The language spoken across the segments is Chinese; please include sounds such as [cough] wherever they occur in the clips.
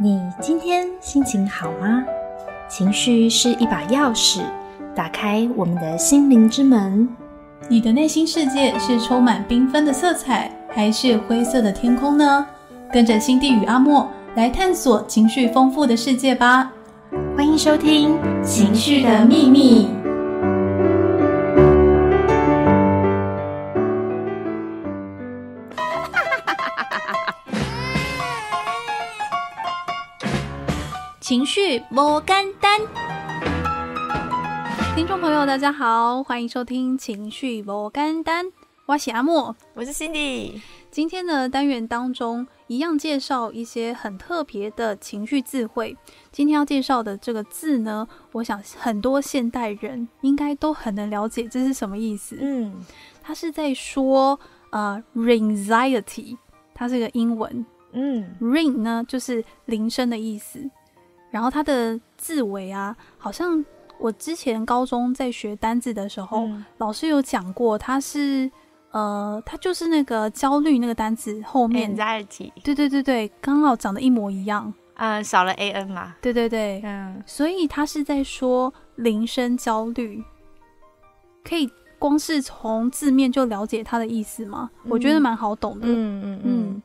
你今天心情好吗？情绪是一把钥匙，打开我们的心灵之门。你的内心世界是充满缤纷的色彩，还是灰色的天空呢？跟着心地与阿莫来探索情绪丰富的世界吧！欢迎收听《情绪的秘密》。情绪不简单，听众朋友，大家好，欢迎收听《情绪不简单》，我是阿莫，我是 Cindy。今天的单元当中，一样介绍一些很特别的情绪智慧。今天要介绍的这个字呢，我想很多现代人应该都很能了解这是什么意思。嗯，它是在说呃，anxiety，它是个英文。嗯，ring 呢就是铃声的意思。然后它的字尾啊，好像我之前高中在学单字的时候，老师有讲过，它是呃，它就是那个焦虑那个单字后面，anxiety，对对对对，刚好长得一模一样，嗯，少了 a n 嘛，对对对，嗯，所以他是在说铃声焦虑，可以光是从字面就了解它的意思吗？我觉得蛮好懂的，嗯嗯嗯。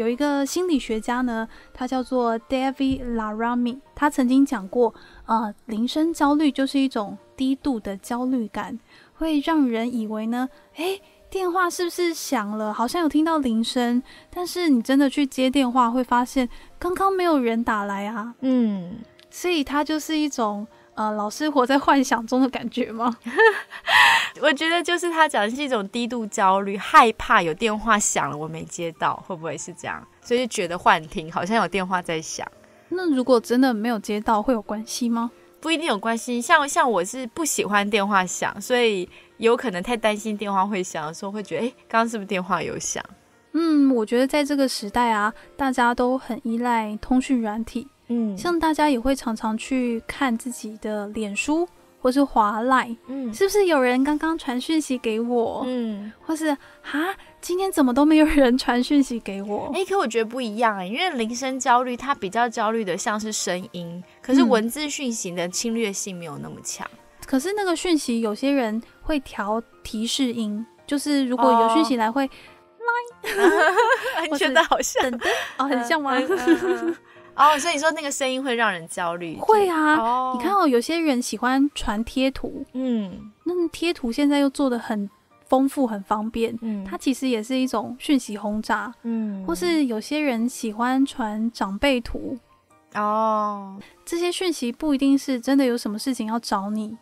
有一个心理学家呢，他叫做 David Larami，他曾经讲过，呃，铃声焦虑就是一种低度的焦虑感，会让人以为呢，诶，电话是不是响了？好像有听到铃声，但是你真的去接电话，会发现刚刚没有人打来啊。嗯，所以它就是一种。呃，老师活在幻想中的感觉吗？[laughs] 我觉得就是他讲的是一种低度焦虑，害怕有电话响了我没接到，会不会是这样？所以就觉得幻听，好像有电话在响。那如果真的没有接到，会有关系吗？不一定有关系。像像我是不喜欢电话响，所以有可能太担心电话会响的时候，会觉得哎，刚刚是不是电话有响？嗯，我觉得在这个时代啊，大家都很依赖通讯软体。嗯，像大家也会常常去看自己的脸书或是华赖，嗯，是不是有人刚刚传讯息给我？嗯，或是哈，今天怎么都没有人传讯息给我？哎，可我觉得不一样哎，因为铃声焦虑，它比较焦虑的像是声音，可是文字讯息的侵略性没有那么强。可是那个讯息，有些人会调提示音，就是如果有讯息来会来，[laughs] 你觉得好像哦，很像吗？哦，所以你说那个声音会让人焦虑？会啊，你看哦，有些人喜欢传贴图，嗯，那贴图现在又做的很丰富、很方便，嗯，它其实也是一种讯息轰炸，嗯，或是有些人喜欢传长辈图，哦，这些讯息不一定是真的有什么事情要找你，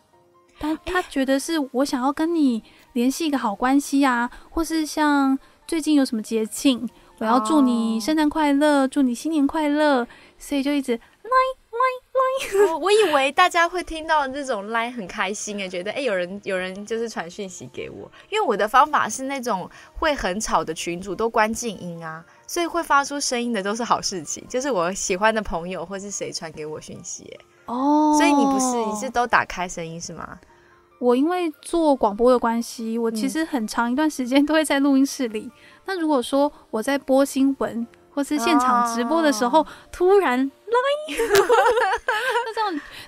但他觉得是我想要跟你联系一个好关系啊，或是像最近有什么节庆，我要祝你圣诞快乐，祝你新年快乐。所以就一直来来来，我以为大家会听到这种来很开心哎，觉得哎有人有人就是传讯息给我，因为我的方法是那种会很吵的群主都关静音啊，所以会发出声音的都是好事情，就是我喜欢的朋友或是谁传给我讯息哦，所以你不是你是都打开声音是吗？我因为做广播的关系，我其实很长一段时间 [laughs] 都会在录音室里。那如果说我在播新闻。或是现场直播的时候，突然来，[laughs]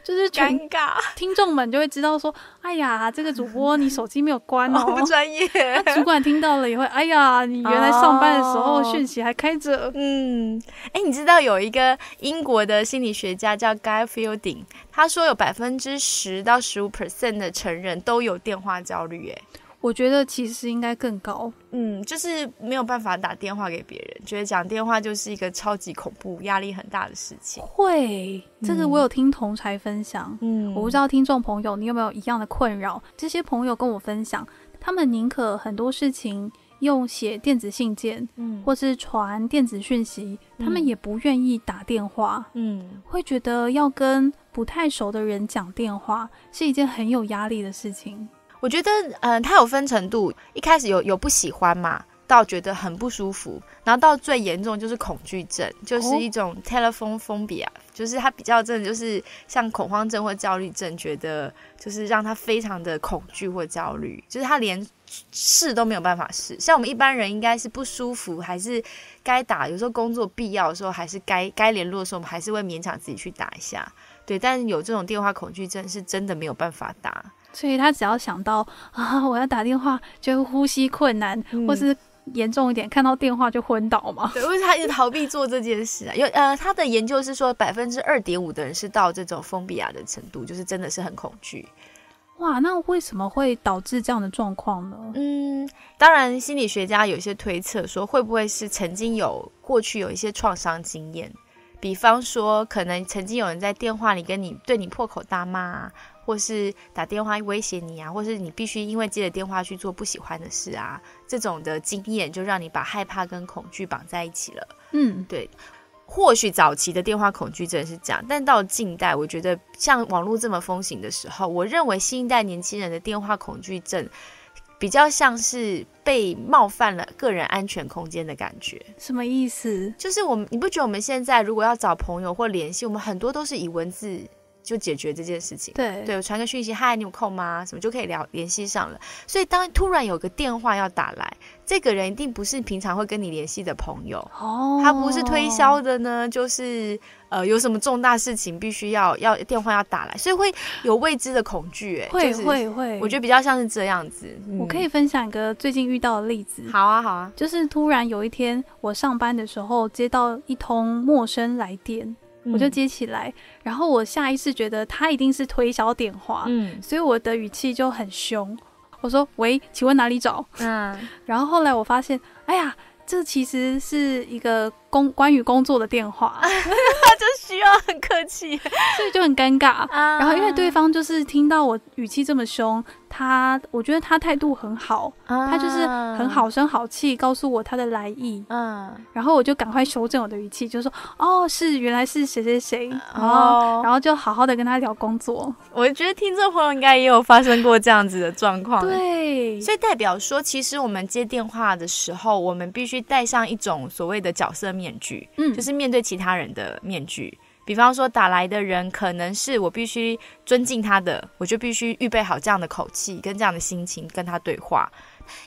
就是尴尬，听众们就会知道说：“哎呀，这个主播你手机没有关哦，[laughs] 不专业。”主管听到了也会：“哎呀，你原来上班的时候讯息还开着。”嗯，哎，你知道有一个英国的心理学家叫 Guy Fielding，他说有百分之十到十五 percent 的成人都有电话焦虑，哎。我觉得其实应该更高，嗯，就是没有办法打电话给别人，觉得讲电话就是一个超级恐怖、压力很大的事情。会，这个我有听同才分享，嗯，我不知道听众朋友你有没有一样的困扰？这些朋友跟我分享，他们宁可很多事情用写电子信件，嗯，或是传电子讯息，他们也不愿意打电话，嗯，会觉得要跟不太熟的人讲电话是一件很有压力的事情。我觉得，嗯，它有分程度。一开始有有不喜欢嘛到觉得很不舒服，然后到最严重就是恐惧症，就是一种 telephone phobia，就是他比较真的就是像恐慌症或焦虑症，觉得就是让他非常的恐惧或焦虑，就是他连试都没有办法试。像我们一般人应该是不舒服，还是该打，有时候工作必要的时候，还是该该联络的时候，我们还是会勉强自己去打一下。对，但是有这种电话恐惧症，是真的没有办法打。所以他只要想到啊，我要打电话，就呼吸困难，或是严重一点，看到电话就昏倒嘛。对，因为他一直逃避做这件事啊。有呃，他的研究是说，百分之二点五的人是到这种封闭啊的程度，就是真的是很恐惧。哇，那为什么会导致这样的状况呢？嗯，当然，心理学家有一些推测说，会不会是曾经有过去有一些创伤经验，比方说，可能曾经有人在电话里跟你对你破口大骂。或是打电话威胁你啊，或是你必须因为接了电话去做不喜欢的事啊，这种的经验就让你把害怕跟恐惧绑在一起了。嗯，对。或许早期的电话恐惧症是这样，但到近代，我觉得像网络这么风行的时候，我认为新一代年轻人的电话恐惧症比较像是被冒犯了个人安全空间的感觉。什么意思？就是我们，你不觉得我们现在如果要找朋友或联系，我们很多都是以文字。就解决这件事情。对对，我传个讯息，嗨，你有空吗？什么就可以聊联系上了。所以当突然有个电话要打来，这个人一定不是平常会跟你联系的朋友哦，他不是推销的呢，就是呃有什么重大事情必须要要电话要打来，所以会有未知的恐惧。哎，会会会，我觉得比较像是这样子。我可以分享一个最近遇到的例子。好啊好啊，就是突然有一天我上班的时候接到一通陌生来电。我就接起来，然后我下意识觉得他一定是推销电话，嗯，所以我的语气就很凶。我说：“喂，请问哪里找？”嗯，然后后来我发现，哎呀，这其实是一个工关于工作的电话，他 [laughs] 就需要很客气，[laughs] 所以就很尴尬。然后因为对方就是听到我语气这么凶。他，我觉得他态度很好，他就是很好声好气告诉我他的来意，嗯，然后我就赶快修正我的语气，就说哦，是原来是谁谁谁，哦，然后就好好的跟他聊工作。我觉得听众朋友应该也有发生过这样子的状况，对，所以代表说，其实我们接电话的时候，我们必须带上一种所谓的角色面具，嗯，就是面对其他人的面具。比方说，打来的人可能是我必须尊敬他的，我就必须预备好这样的口气跟这样的心情跟他对话，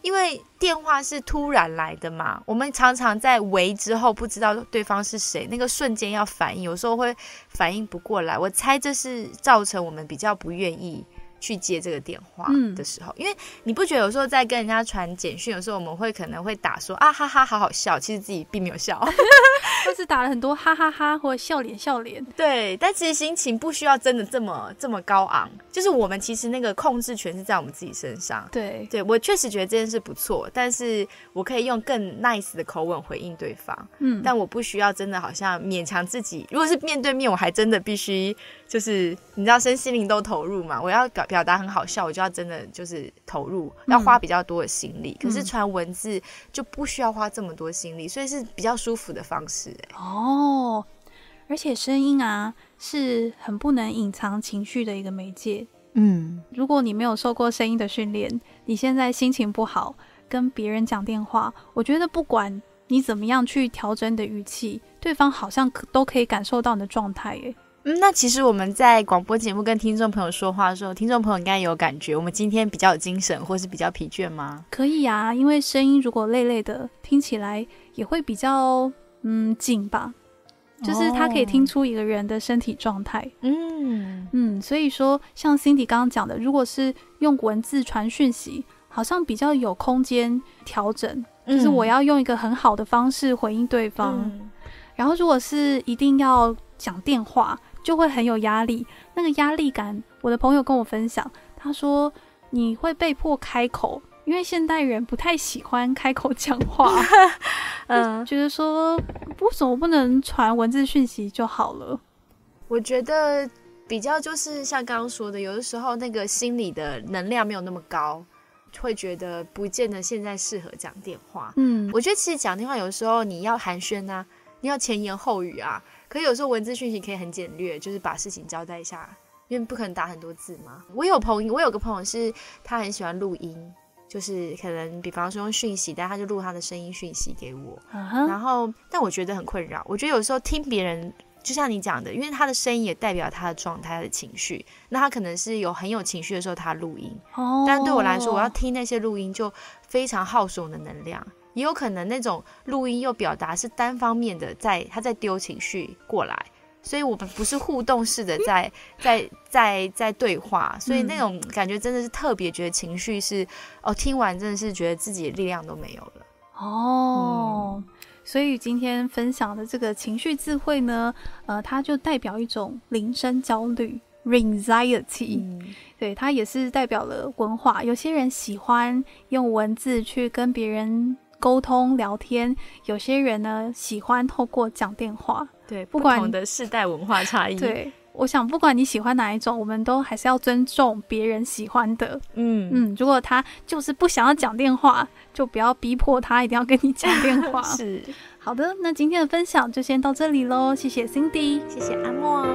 因为电话是突然来的嘛。我们常常在围之后不知道对方是谁，那个瞬间要反应，有时候会反应不过来。我猜这是造成我们比较不愿意。去接这个电话的时候，因为你不觉得有时候在跟人家传简讯，有时候我们会可能会打说啊哈哈好好笑，其实自己并没有笑，[laughs] 或是打了很多哈哈哈或者笑脸笑脸。[laughs] 对，但其实心情不需要真的这么这么高昂，就是我们其实那个控制权是在我们自己身上。对，对我确实觉得这件事不错，但是我可以用更 nice 的口吻回应对方。嗯，但我不需要真的好像勉强自己，如果是面对面，我还真的必须。就是你知道身心灵都投入嘛，我要表表达很好笑，我就要真的就是投入，要花比较多的心力。可是传文字就不需要花这么多心力，所以是比较舒服的方式。哎，哦，而且声音啊是很不能隐藏情绪的一个媒介。嗯，如果你没有受过声音的训练，你现在心情不好跟别人讲电话，我觉得不管你怎么样去调整你的语气，对方好像可都可以感受到你的状态。哎。嗯，那其实我们在广播节目跟听众朋友说话的时候，听众朋友应该有感觉，我们今天比较有精神，或是比较疲倦吗？可以啊，因为声音如果累累的，听起来也会比较嗯紧吧，就是它可以听出一个人的身体状态。嗯嗯，所以说像 Cindy 刚刚讲的，如果是用文字传讯息，好像比较有空间调整，就是我要用一个很好的方式回应对方。然后如果是一定要讲电话。就会很有压力，那个压力感，我的朋友跟我分享，他说你会被迫开口，因为现代人不太喜欢开口讲话，[laughs] 嗯，[laughs] 觉得说为什么不能传文字讯息就好了？我觉得比较就是像刚刚说的，有的时候那个心理的能量没有那么高，会觉得不见得现在适合讲电话。嗯，我觉得其实讲电话有的时候你要寒暄啊，你要前言后语啊。可有时候文字讯息可以很简略，就是把事情交代一下，因为不可能打很多字嘛。我有朋友，我有个朋友是他很喜欢录音。就是可能比方说用讯息，但他就录他的声音讯息给我，然后但我觉得很困扰。我觉得有时候听别人，就像你讲的，因为他的声音也代表他的状态、他的情绪，那他可能是有很有情绪的时候他录音，但对我来说，我要听那些录音就非常耗损我的能量。也有可能那种录音又表达是单方面的，在他在丢情绪过来，所以我们不是互动式的在 [laughs] 在在在对话，所以那种感觉真的是特别觉得情绪是哦，听完真的是觉得自己的力量都没有了哦。所以今天分享的这个情绪智慧呢，呃，它就代表一种铃声焦虑 （anxiety），对，它也是代表了文化。有些人喜欢用文字去跟别人。沟通聊天，有些人呢喜欢透过讲电话。对，不同的世代文化差异。对，我想不管你喜欢哪一种，我们都还是要尊重别人喜欢的。嗯嗯，如果他就是不想要讲电话，就不要逼迫他一定要跟你讲电话。[laughs] 是，好的，那今天的分享就先到这里喽，谢谢 Cindy，谢谢阿莫。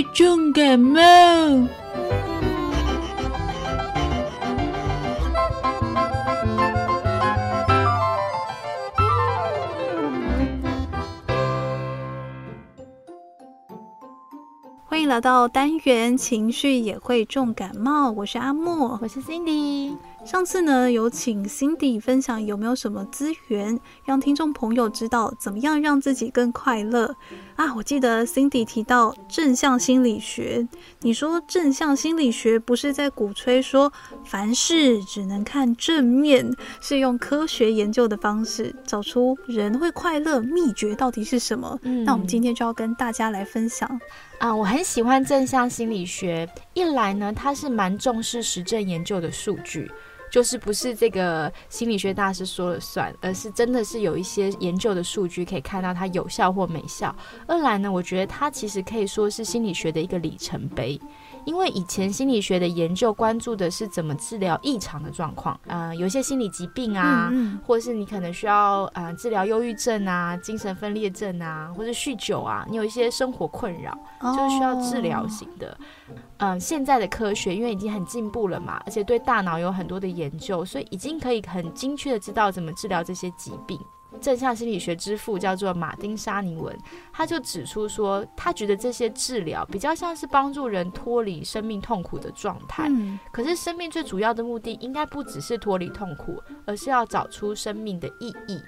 会重感冒。欢迎来到单元，情绪也会重感冒。我是阿莫，我是 Cindy。上次呢，有请 Cindy 分享有没有什么资源，让听众朋友知道怎么样让自己更快乐啊？我记得 Cindy 提到正向心理学，你说正向心理学不是在鼓吹说凡事只能看正面，是用科学研究的方式找出人会快乐秘诀到底是什么？嗯，那我们今天就要跟大家来分享啊！我很喜欢正向心理学，一来呢，它是蛮重视实证研究的数据。就是不是这个心理学大师说了算，而是真的是有一些研究的数据可以看到它有效或没效。二来呢，我觉得它其实可以说是心理学的一个里程碑。因为以前心理学的研究关注的是怎么治疗异常的状况，呃，有一些心理疾病啊，或者是你可能需要呃治疗忧郁症啊、精神分裂症啊，或者酗酒啊，你有一些生活困扰，就是需要治疗型的。嗯，现在的科学因为已经很进步了嘛，而且对大脑有很多的研究，所以已经可以很精确的知道怎么治疗这些疾病。正向心理学之父叫做马丁沙尼文，他就指出说，他觉得这些治疗比较像是帮助人脱离生命痛苦的状态。嗯，可是生命最主要的目的应该不只是脱离痛苦，而是要找出生命的意义。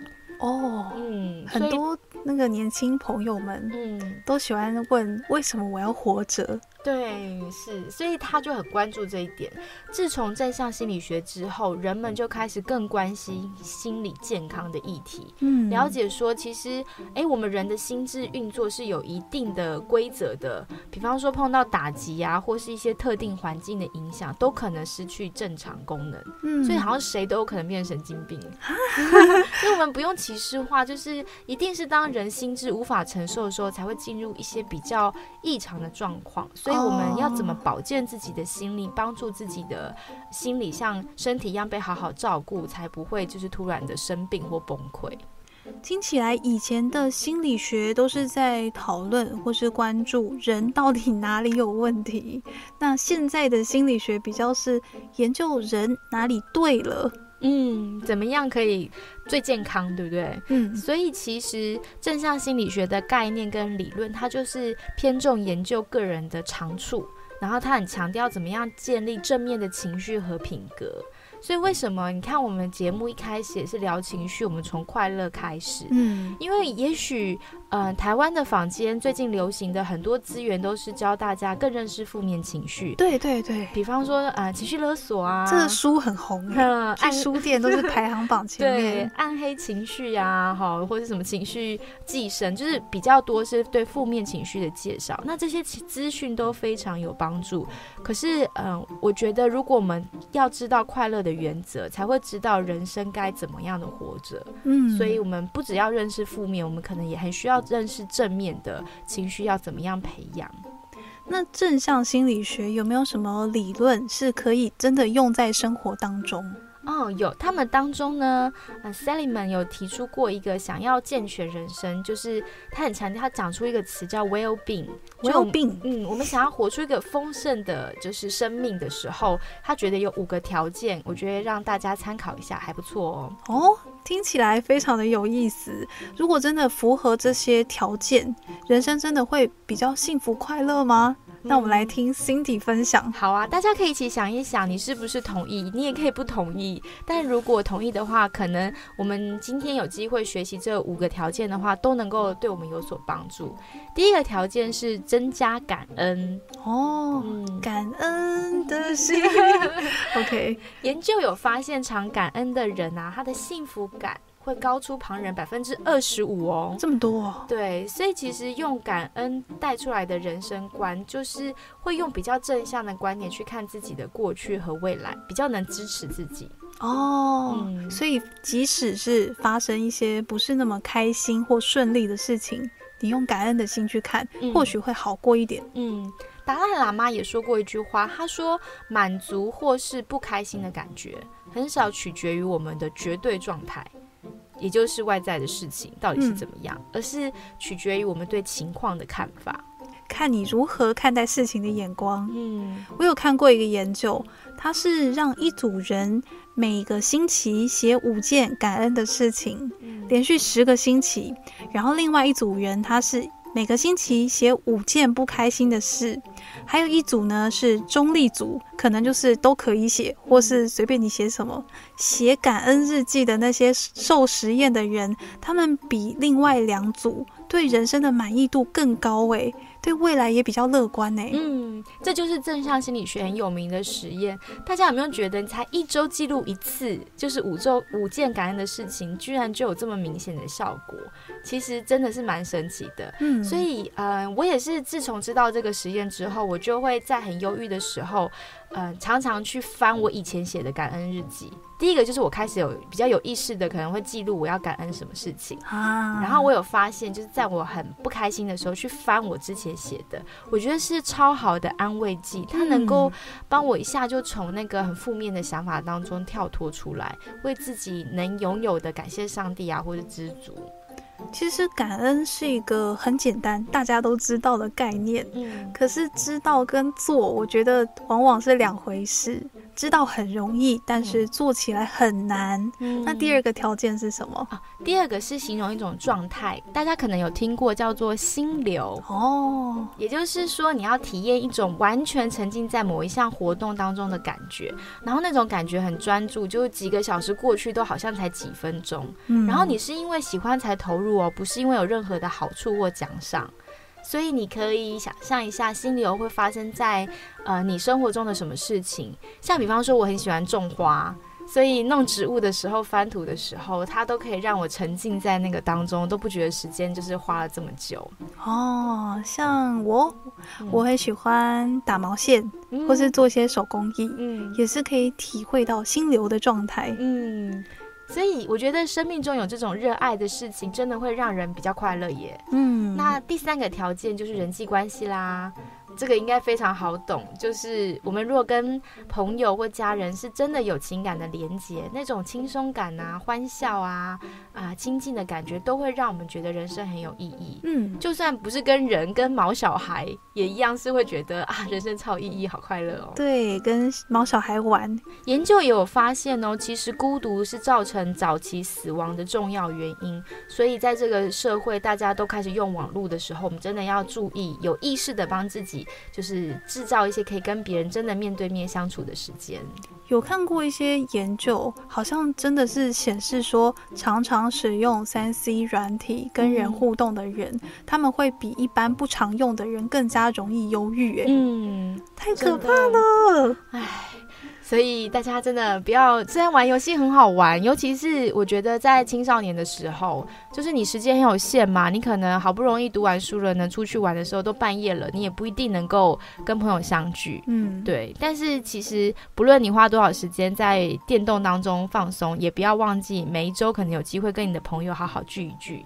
哦，嗯，很多那个年轻朋友们，嗯，都喜欢问为什么我要活着。对，是，所以他就很关注这一点。自从正向心理学之后，人们就开始更关心心理健康的议题。嗯，了解说，其实，哎，我们人的心智运作是有一定的规则的。比方说，碰到打击啊，或是一些特定环境的影响，都可能失去正常功能。嗯，所以好像谁都有可能变成神经病。[laughs] [laughs] 所以我们不用歧视化，就是一定是当人心智无法承受的时候，才会进入一些比较异常的状况。所以。所以我们要怎么保健自己的心理，帮助自己的心理像身体一样被好好照顾，才不会就是突然的生病或崩溃。听起来以前的心理学都是在讨论或是关注人到底哪里有问题，那现在的心理学比较是研究人哪里对了。嗯，怎么样可以最健康，对不对？嗯，所以其实正向心理学的概念跟理论，它就是偏重研究个人的长处，然后它很强调怎么样建立正面的情绪和品格。所以为什么你看我们节目一开始也是聊情绪，我们从快乐开始，嗯，因为也许。嗯，台湾的坊间最近流行的很多资源都是教大家更认识负面情绪。对对对，比方说啊，情绪勒索啊，这个书很红，去 [laughs] 书店都是排行榜前面。[laughs] 对，暗黑情绪呀，哈，或者什么情绪寄生，就是比较多是对负面情绪的介绍。那这些资讯都非常有帮助。可是，嗯，我觉得如果我们要知道快乐的原则，才会知道人生该怎么样的活着。嗯，所以我们不只要认识负面，我们可能也很需要。认识正面的情绪要怎么样培养？那正向心理学有没有什么理论是可以真的用在生活当中？哦，有，他们当中呢，呃，Seliman 有提出过一个想要健全人生，就是他很强调，他讲出一个词叫 well being。well being，嗯，我们想要活出一个丰盛的，就是生命的时候，他觉得有五个条件，我觉得让大家参考一下，还不错哦。哦，听起来非常的有意思。如果真的符合这些条件，人生真的会比较幸福快乐吗？那我们来听 Cindy 分享。好啊，大家可以一起想一想，你是不是同意？你也可以不同意。但如果同意的话，可能我们今天有机会学习这五个条件的话，都能够对我们有所帮助。第一个条件是增加感恩哦，感恩的心。[laughs] OK，研究有发现，常感恩的人啊，他的幸福感。会高出旁人百分之二十五哦，这么多？哦对，所以其实用感恩带出来的人生观，就是会用比较正向的观点去看自己的过去和未来，比较能支持自己哦。所以即使是发生一些不是那么开心或顺利的事情，你用感恩的心去看，或许会好过一点。嗯，达赖喇嘛也说过一句话，他说：“满足或是不开心的感觉，很少取决于我们的绝对状态。”也就是外在的事情到底是怎么样，而是取决于我们对情况的看法，看你如何看待事情的眼光。嗯，我有看过一个研究，它是让一组人每个星期写五件感恩的事情，连续十个星期，然后另外一组人他是每个星期写五件不开心的事，还有一组呢是中立组，可能就是都可以写，或是随便你写什么。写感恩日记的那些受实验的人，他们比另外两组对人生的满意度更高诶。对未来也比较乐观呢。嗯，这就是正向心理学很有名的实验。大家有没有觉得，才一周记录一次，就是五周五件感恩的事情，居然就有这么明显的效果？其实真的是蛮神奇的。嗯，所以呃，我也是自从知道这个实验之后，我就会在很忧郁的时候。嗯，常常去翻我以前写的感恩日记。第一个就是我开始有比较有意识的，可能会记录我要感恩什么事情啊。然后我有发现，就是在我很不开心的时候去翻我之前写的，我觉得是超好的安慰剂。它能够帮我一下就从那个很负面的想法当中跳脱出来，为自己能拥有的感谢上帝啊，或者知足。其实感恩是一个很简单、大家都知道的概念，嗯，可是知道跟做，我觉得往往是两回事。知道很容易，但是做起来很难。那第二个条件是什么？第二个是形容一种状态，大家可能有听过叫做心流哦，也就是说你要体验一种完全沉浸在某一项活动当中的感觉，然后那种感觉很专注，就是几个小时过去都好像才几分钟。然后你是因为喜欢才投入哦，不是因为有任何的好处或奖赏。所以你可以想象一下，心流会发生在呃你生活中的什么事情？像比方说，我很喜欢种花，所以弄植物的时候、翻土的时候，它都可以让我沉浸在那个当中，都不觉得时间就是花了这么久。哦，像我，我很喜欢打毛线，或是做一些手工艺，嗯，也是可以体会到心流的状态，嗯。所以我觉得生命中有这种热爱的事情，真的会让人比较快乐耶。嗯，那第三个条件就是人际关系啦。这个应该非常好懂，就是我们如果跟朋友或家人是真的有情感的连接，那种轻松感啊、欢笑啊、啊亲近的感觉，都会让我们觉得人生很有意义。嗯，就算不是跟人，跟毛小孩也一样是会觉得啊，人生超有意义，好快乐哦。对，跟毛小孩玩。研究也有发现哦，其实孤独是造成早期死亡的重要原因。所以在这个社会大家都开始用网络的时候，我们真的要注意，有意识的帮自己。就是制造一些可以跟别人真的面对面相处的时间。有看过一些研究，好像真的是显示说，常常使用三 C 软体跟人互动的人，他们会比一般不常用的人更加容易忧郁。哎，嗯，太可怕了，唉。所以大家真的不要，虽然玩游戏很好玩，尤其是我觉得在青少年的时候，就是你时间很有限嘛，你可能好不容易读完书了，能出去玩的时候都半夜了，你也不一定能够跟朋友相聚。嗯，对。但是其实不论你花多少时间在电动当中放松，也不要忘记每一周可能有机会跟你的朋友好好聚一聚。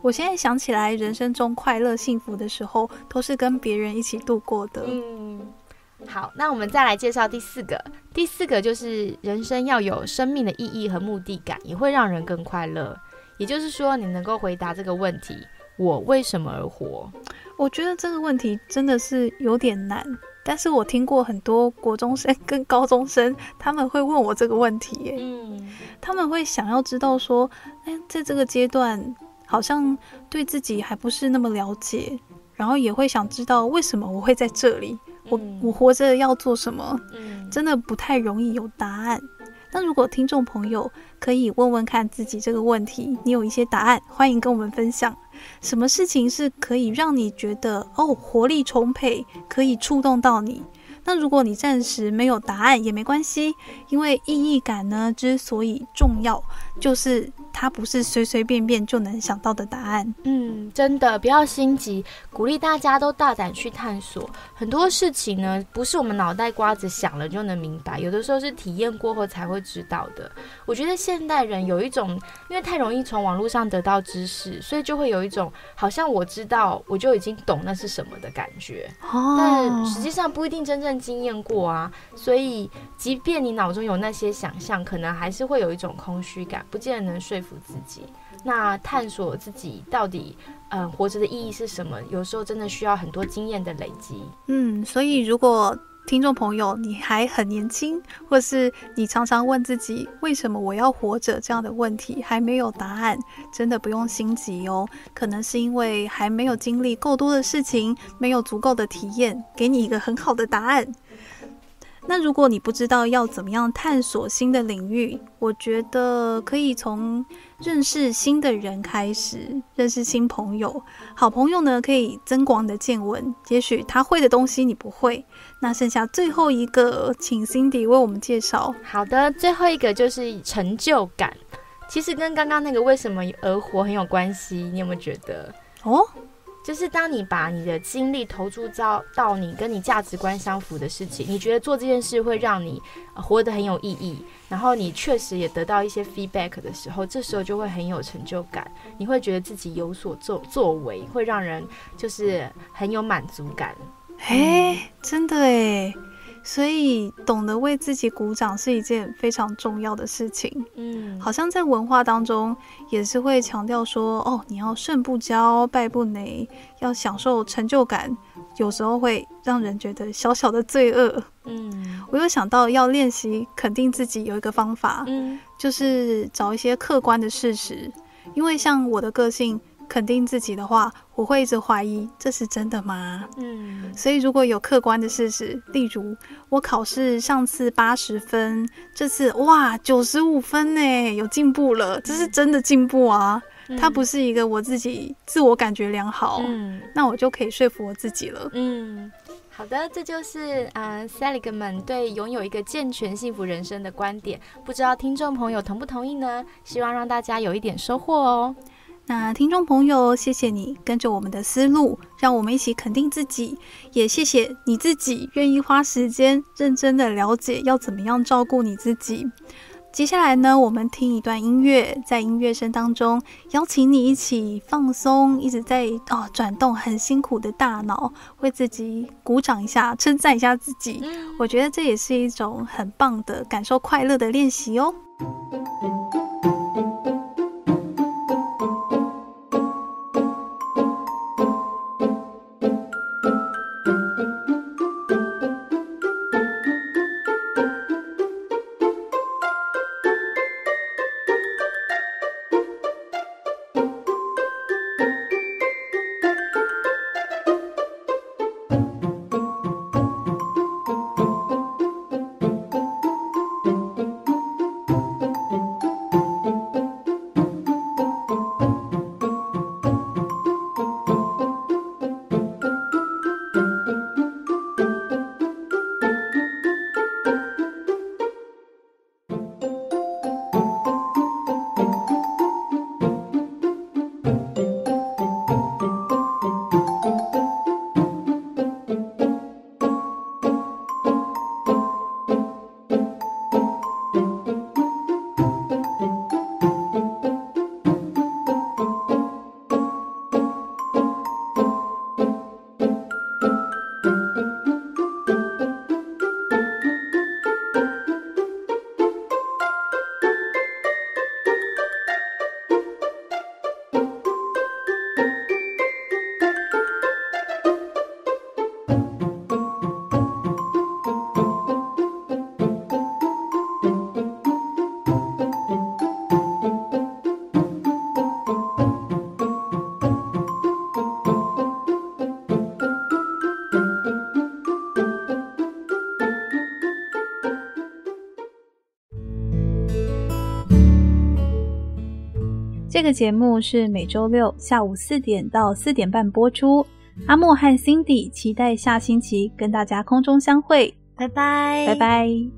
我现在想起来，人生中快乐幸福的时候，都是跟别人一起度过的。嗯。好，那我们再来介绍第四个。第四个就是人生要有生命的意义和目的感，也会让人更快乐。也就是说，你能够回答这个问题：我为什么而活？我觉得这个问题真的是有点难。但是我听过很多国中生跟高中生，他们会问我这个问题。耶，嗯，他们会想要知道说，哎，在这个阶段，好像对自己还不是那么了解，然后也会想知道为什么我会在这里。我我活着要做什么？真的不太容易有答案。那如果听众朋友可以问问看自己这个问题，你有一些答案，欢迎跟我们分享。什么事情是可以让你觉得哦活力充沛，可以触动到你？那如果你暂时没有答案也没关系，因为意义感呢之所以重要，就是。它不是随随便便就能想到的答案。嗯，真的不要心急，鼓励大家都大胆去探索。很多事情呢，不是我们脑袋瓜子想了就能明白，有的时候是体验过后才会知道的。我觉得现代人有一种，因为太容易从网络上得到知识，所以就会有一种好像我知道我就已经懂那是什么的感觉。哦，但实际上不一定真正经验过啊。所以，即便你脑中有那些想象，可能还是会有一种空虚感，不见得能说服。服自己，那探索自己到底，嗯，活着的意义是什么？有时候真的需要很多经验的累积。嗯，所以如果听众朋友，你还很年轻，或是你常常问自己为什么我要活着这样的问题还没有答案，真的不用心急哦。可能是因为还没有经历够多的事情，没有足够的体验，给你一个很好的答案。那如果你不知道要怎么样探索新的领域，我觉得可以从认识新的人开始，认识新朋友。好朋友呢，可以增广你的见闻，也许他会的东西你不会。那剩下最后一个，请 Cindy 为我们介绍。好的，最后一个就是成就感，其实跟刚刚那个为什么而活很有关系。你有没有觉得？哦。就是当你把你的精力投注到到你跟你价值观相符的事情，你觉得做这件事会让你活得很有意义，然后你确实也得到一些 feedback 的时候，这时候就会很有成就感，你会觉得自己有所作作为，会让人就是很有满足感。哎，真的哎。所以，懂得为自己鼓掌是一件非常重要的事情。嗯，好像在文化当中也是会强调说，哦，你要胜不骄，败不馁，要享受成就感。有时候会让人觉得小小的罪恶。嗯，我又想到要练习肯定自己，有一个方法，嗯，就是找一些客观的事实，因为像我的个性。肯定自己的话，我会一直怀疑这是真的吗？嗯，所以如果有客观的事实，例如我考试上次八十分，这次哇九十五分呢，有进步了，这是真的进步啊！它不是一个我自己自我感觉良好，嗯，那我就可以说服我自己了。嗯，好的，这就是嗯、呃、Seligman 对拥有一个健全幸福人生的观点，不知道听众朋友同不同意呢？希望让大家有一点收获哦。那听众朋友，谢谢你跟着我们的思路，让我们一起肯定自己，也谢谢你自己愿意花时间认真的了解要怎么样照顾你自己。接下来呢，我们听一段音乐，在音乐声当中，邀请你一起放松，一直在哦转动很辛苦的大脑，为自己鼓掌一下，称赞一下自己。我觉得这也是一种很棒的感受快乐的练习哦。这个节目是每周六下午四点到四点半播出。阿莫和 Cindy 期待下星期跟大家空中相会，拜拜，拜拜。